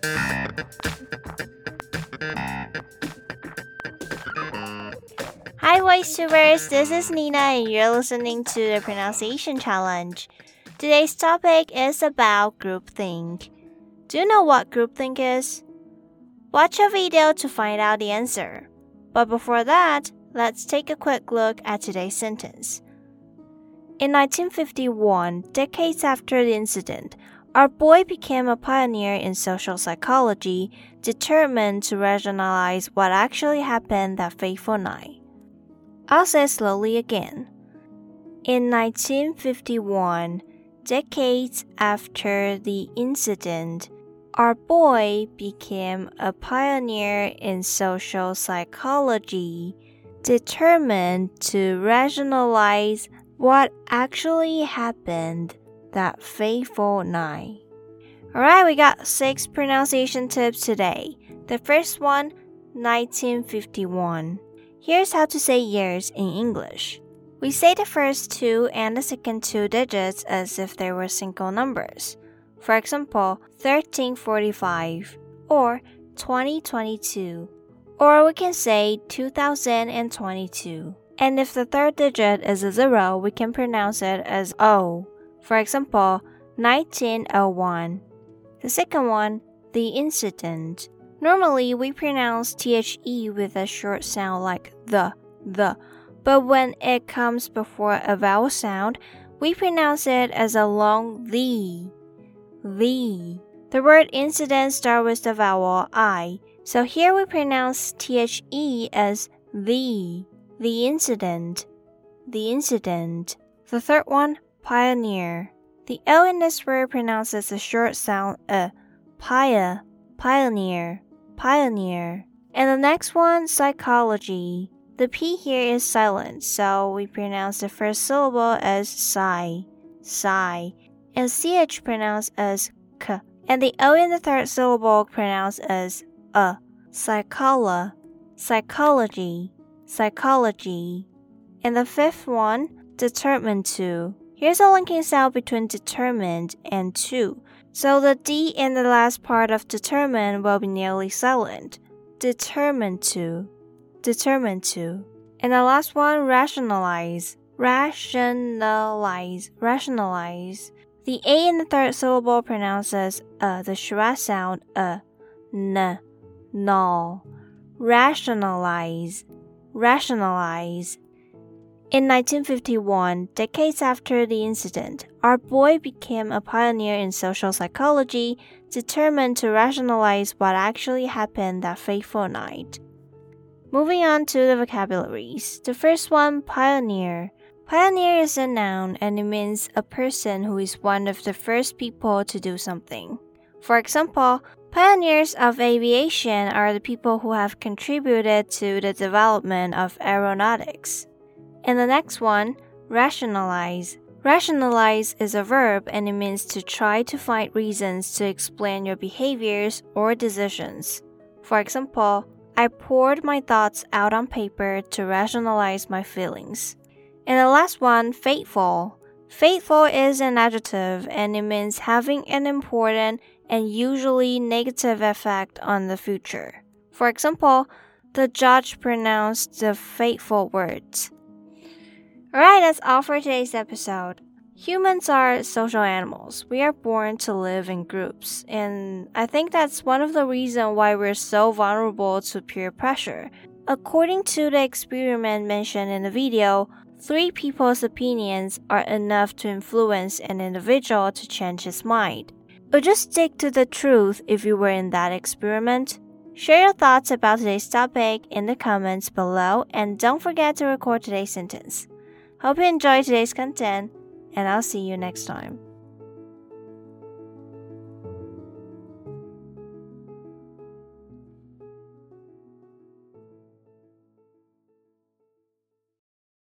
Hi, VoiceTubers! This is Nina, and you're listening to the Pronunciation Challenge. Today's topic is about groupthink. Do you know what groupthink is? Watch a video to find out the answer. But before that, let's take a quick look at today's sentence. In 1951, decades after the incident, our boy became a pioneer in social psychology, determined to rationalize what actually happened that fateful night. I'll say slowly again. In 1951, decades after the incident, our boy became a pioneer in social psychology, determined to rationalize what actually happened that fateful night. Alright, we got six pronunciation tips today. The first one, 1951. Here's how to say years in English. We say the first two and the second two digits as if they were single numbers. For example, 1345 or 2022. Or we can say 2022. And if the third digit is a zero, we can pronounce it as O. For example, 1901. The second one, the incident. Normally, we pronounce THE with a short sound like the, the. But when it comes before a vowel sound, we pronounce it as a long the, the. The word incident starts with the vowel I, so here we pronounce THE as the the incident, the incident. The third one, pioneer. The L in this word pronounces a short sound uh, pia, pioneer, pioneer. And the next one, psychology. The P here is silent, so we pronounce the first syllable as sigh, sigh, and CH pronounced as k, and the O in the third syllable pronounced as a, psychola, psychology psychology. And the fifth one, determined to. Here's a linking sound between determined and to. So the D in the last part of determined will be nearly silent. Determined to. Determined to. And the last one, rationalize. Rationalize. Rationalize. The A in the third syllable pronounces uh, the schwa sound uh, n, null. Rationalize rationalize. In 1951, decades after the incident, our boy became a pioneer in social psychology, determined to rationalize what actually happened that fateful night. Moving on to the vocabularies. The first one, pioneer. Pioneer is a noun and it means a person who is one of the first people to do something. For example, Pioneers of aviation are the people who have contributed to the development of aeronautics. And the next one, rationalize. Rationalize is a verb and it means to try to find reasons to explain your behaviors or decisions. For example, I poured my thoughts out on paper to rationalize my feelings. And the last one, fateful. Fateful is an adjective and it means having an important and usually negative effect on the future. For example, the judge pronounced the fateful words. Alright, that's all for today's episode. Humans are social animals. We are born to live in groups, and I think that's one of the reasons why we're so vulnerable to peer pressure. According to the experiment mentioned in the video, three people's opinions are enough to influence an individual to change his mind. Or just stick to the truth if you were in that experiment. Share your thoughts about today's topic in the comments below and don't forget to record today's sentence. Hope you enjoyed today's content and I'll see you next time.